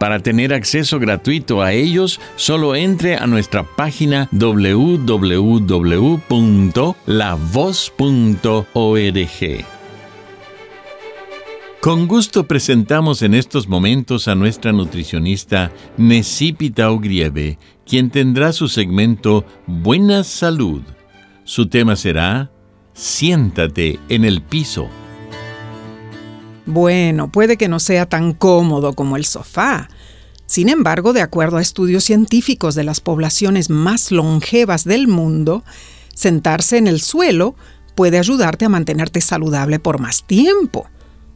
Para tener acceso gratuito a ellos, solo entre a nuestra página www.lavoz.org. Con gusto presentamos en estos momentos a nuestra nutricionista Necipita Ogrieve, quien tendrá su segmento Buena Salud. Su tema será Siéntate en el piso. Bueno, puede que no sea tan cómodo como el sofá. Sin embargo, de acuerdo a estudios científicos de las poblaciones más longevas del mundo, sentarse en el suelo puede ayudarte a mantenerte saludable por más tiempo.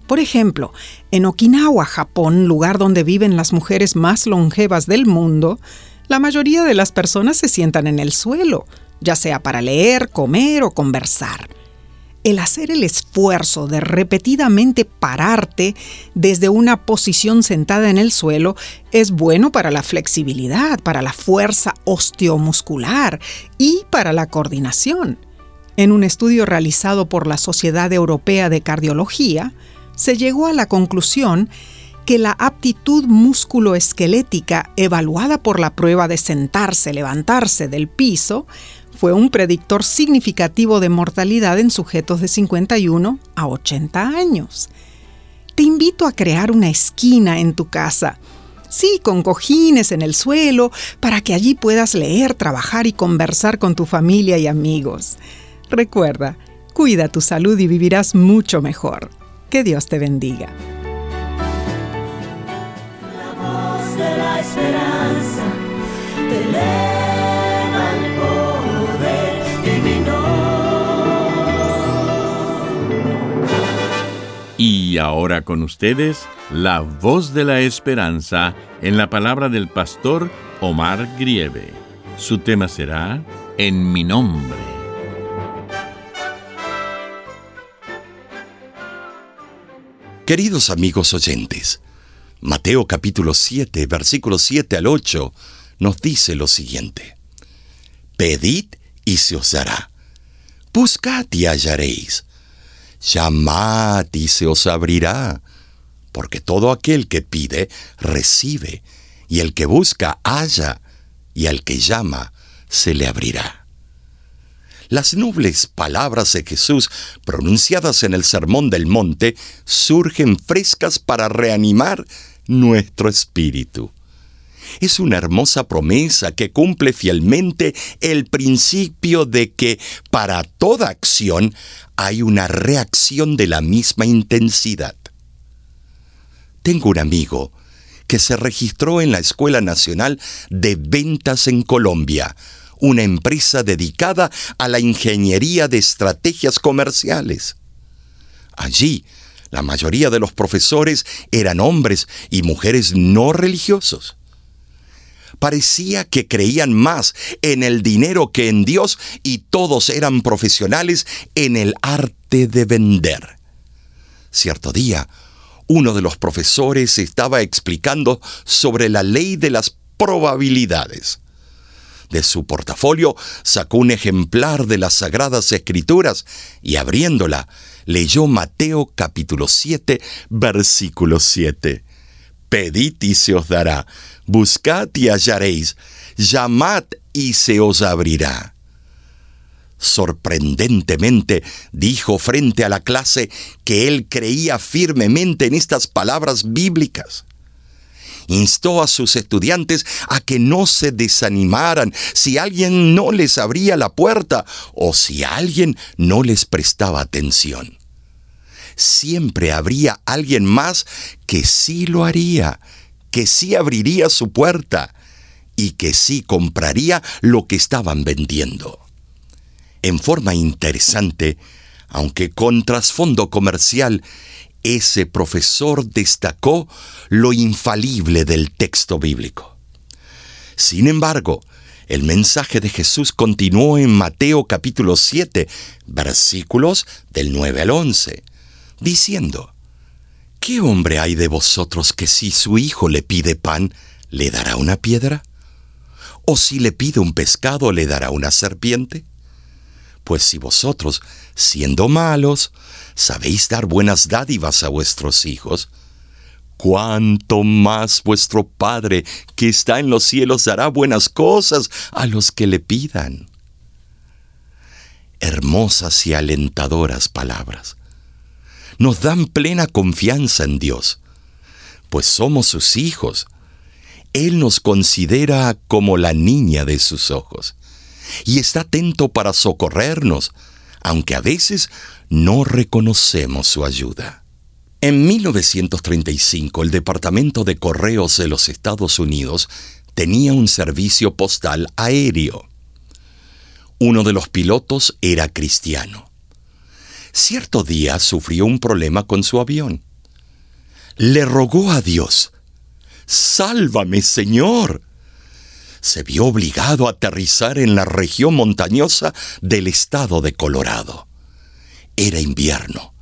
Por ejemplo, en Okinawa, Japón, lugar donde viven las mujeres más longevas del mundo, la mayoría de las personas se sientan en el suelo, ya sea para leer, comer o conversar el hacer el esfuerzo de repetidamente pararte desde una posición sentada en el suelo es bueno para la flexibilidad, para la fuerza osteomuscular y para la coordinación. En un estudio realizado por la Sociedad Europea de Cardiología, se llegó a la conclusión que la aptitud musculoesquelética evaluada por la prueba de sentarse-levantarse del piso fue un predictor significativo de mortalidad en sujetos de 51 a 80 años. Te invito a crear una esquina en tu casa. Sí, con cojines en el suelo, para que allí puedas leer, trabajar y conversar con tu familia y amigos. Recuerda, cuida tu salud y vivirás mucho mejor. Que Dios te bendiga. Y ahora con ustedes, la voz de la esperanza en la palabra del pastor Omar Grieve. Su tema será En mi nombre. Queridos amigos oyentes, Mateo capítulo 7, versículos 7 al 8, nos dice lo siguiente. Pedid y se os dará. Buscad y hallaréis llamad y se os abrirá, porque todo aquel que pide, recibe, y el que busca, halla, y al que llama, se le abrirá. Las nobles palabras de Jesús pronunciadas en el Sermón del Monte surgen frescas para reanimar nuestro espíritu. Es una hermosa promesa que cumple fielmente el principio de que para toda acción hay una reacción de la misma intensidad. Tengo un amigo que se registró en la Escuela Nacional de Ventas en Colombia, una empresa dedicada a la ingeniería de estrategias comerciales. Allí, la mayoría de los profesores eran hombres y mujeres no religiosos parecía que creían más en el dinero que en Dios y todos eran profesionales en el arte de vender. Cierto día, uno de los profesores estaba explicando sobre la ley de las probabilidades. De su portafolio sacó un ejemplar de las Sagradas Escrituras y abriéndola, leyó Mateo capítulo 7, versículo 7. Pedid y se os dará, buscad y hallaréis, llamad y se os abrirá. Sorprendentemente dijo frente a la clase que él creía firmemente en estas palabras bíblicas. instó a sus estudiantes a que no se desanimaran si alguien no les abría la puerta o si alguien no les prestaba atención. Siempre habría alguien más que sí lo haría, que sí abriría su puerta y que sí compraría lo que estaban vendiendo. En forma interesante, aunque con trasfondo comercial, ese profesor destacó lo infalible del texto bíblico. Sin embargo, el mensaje de Jesús continuó en Mateo capítulo 7, versículos del 9 al 11, diciendo, ¿Qué hombre hay de vosotros que si su hijo le pide pan, le dará una piedra? ¿O si le pide un pescado, le dará una serpiente? Pues si vosotros, siendo malos, sabéis dar buenas dádivas a vuestros hijos, cuánto más vuestro Padre que está en los cielos dará buenas cosas a los que le pidan. Hermosas y alentadoras palabras. Nos dan plena confianza en Dios, pues somos sus hijos. Él nos considera como la niña de sus ojos y está atento para socorrernos, aunque a veces no reconocemos su ayuda. En 1935 el Departamento de Correos de los Estados Unidos tenía un servicio postal aéreo. Uno de los pilotos era cristiano. Cierto día sufrió un problema con su avión. Le rogó a Dios, Sálvame, Señor se vio obligado a aterrizar en la región montañosa del estado de Colorado. Era invierno,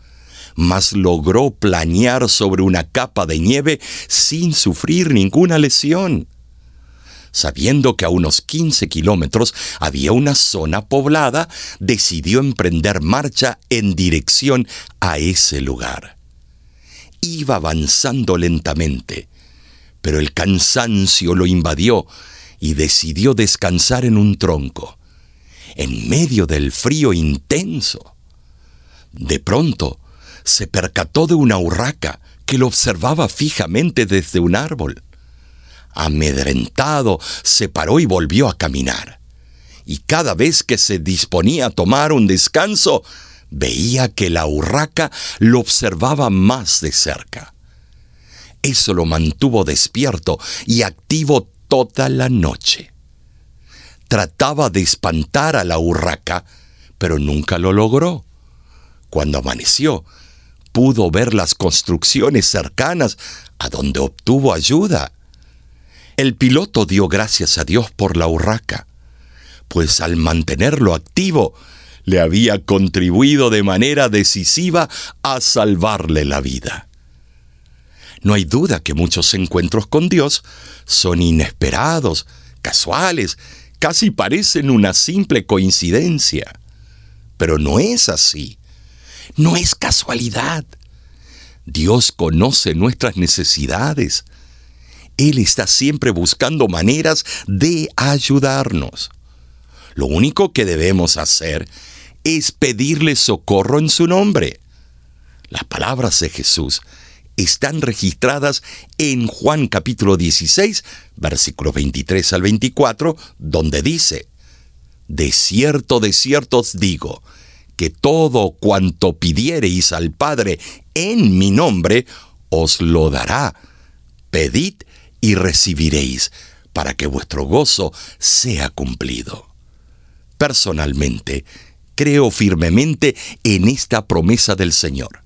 mas logró planear sobre una capa de nieve sin sufrir ninguna lesión. Sabiendo que a unos 15 kilómetros había una zona poblada, decidió emprender marcha en dirección a ese lugar. Iba avanzando lentamente, pero el cansancio lo invadió y decidió descansar en un tronco, en medio del frío intenso. De pronto, se percató de una urraca que lo observaba fijamente desde un árbol. Amedrentado, se paró y volvió a caminar. Y cada vez que se disponía a tomar un descanso, veía que la urraca lo observaba más de cerca. Eso lo mantuvo despierto y activo toda la noche. Trataba de espantar a la urraca, pero nunca lo logró. Cuando amaneció, pudo ver las construcciones cercanas a donde obtuvo ayuda. El piloto dio gracias a Dios por la urraca, pues al mantenerlo activo, le había contribuido de manera decisiva a salvarle la vida. No hay duda que muchos encuentros con Dios son inesperados, casuales, casi parecen una simple coincidencia. Pero no es así. No es casualidad. Dios conoce nuestras necesidades. Él está siempre buscando maneras de ayudarnos. Lo único que debemos hacer es pedirle socorro en su nombre. Las palabras de Jesús están registradas en Juan capítulo 16, versículos 23 al 24, donde dice, De cierto, de cierto os digo, que todo cuanto pidiereis al Padre en mi nombre, os lo dará. Pedid y recibiréis, para que vuestro gozo sea cumplido. Personalmente, creo firmemente en esta promesa del Señor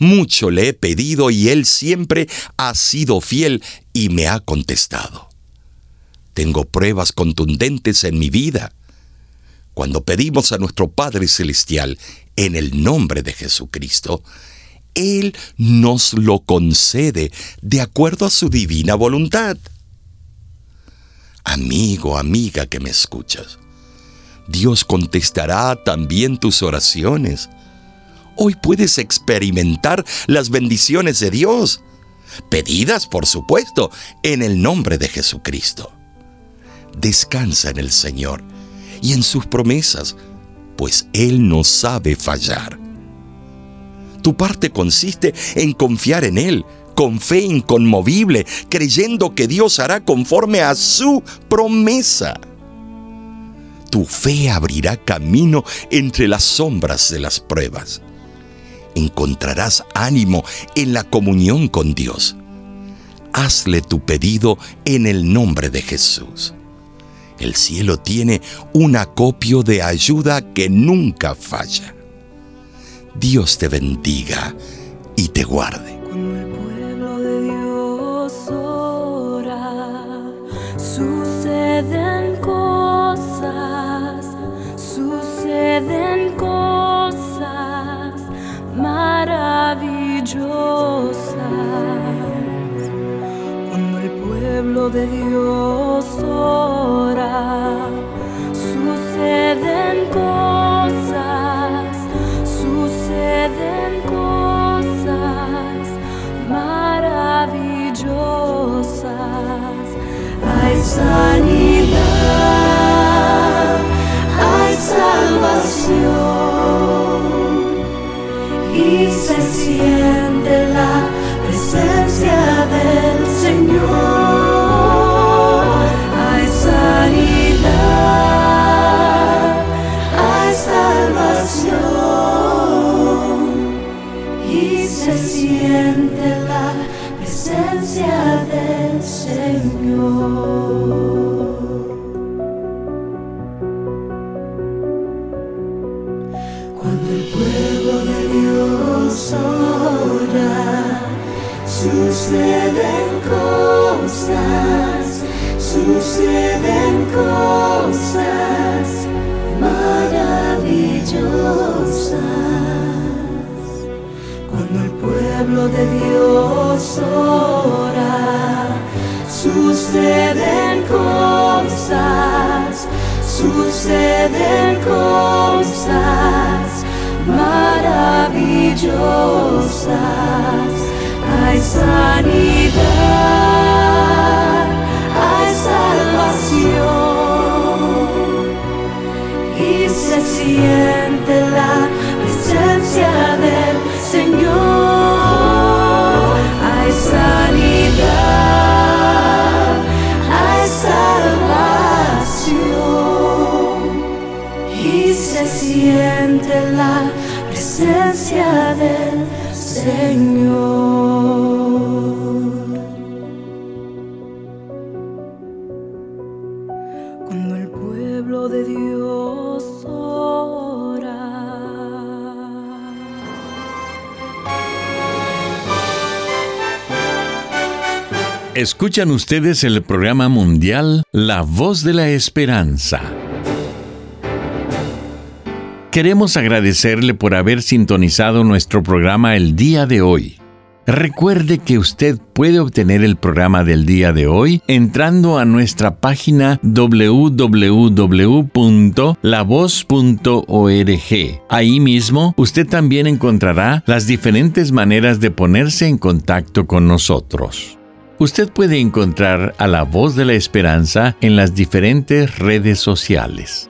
mucho le he pedido y Él siempre ha sido fiel y me ha contestado. Tengo pruebas contundentes en mi vida. Cuando pedimos a nuestro Padre Celestial en el nombre de Jesucristo, Él nos lo concede de acuerdo a su divina voluntad. Amigo, amiga que me escuchas, Dios contestará también tus oraciones hoy puedes experimentar las bendiciones de Dios, pedidas, por supuesto, en el nombre de Jesucristo. Descansa en el Señor y en sus promesas, pues Él no sabe fallar. Tu parte consiste en confiar en Él con fe inconmovible, creyendo que Dios hará conforme a su promesa. Tu fe abrirá camino entre las sombras de las pruebas. Encontrarás ánimo en la comunión con Dios. Hazle tu pedido en el nombre de Jesús. El cielo tiene un acopio de ayuda que nunca falla. Dios te bendiga y te guarde. Cuando el pueblo de Dios ora, suceden cosas, suceden cosas maravillosas. Cuando el pueblo de Dios ora, y se siente suceden cosas, suceden cosas maravillosas. Cuando el pueblo de Dios ora, suceden cosas, suceden cosas maravillosas. Hay sanidad, hay salvación y se siente la presencia del Señor. Hay sanidad, hay salvación y se siente la presencia del Señor. Cuando el pueblo de Dios. Escuchan ustedes el programa mundial La Voz de la Esperanza. Queremos agradecerle por haber sintonizado nuestro programa el día de hoy. Recuerde que usted puede obtener el programa del día de hoy entrando a nuestra página www.lavoz.org. Ahí mismo usted también encontrará las diferentes maneras de ponerse en contacto con nosotros. Usted puede encontrar a la voz de la esperanza en las diferentes redes sociales.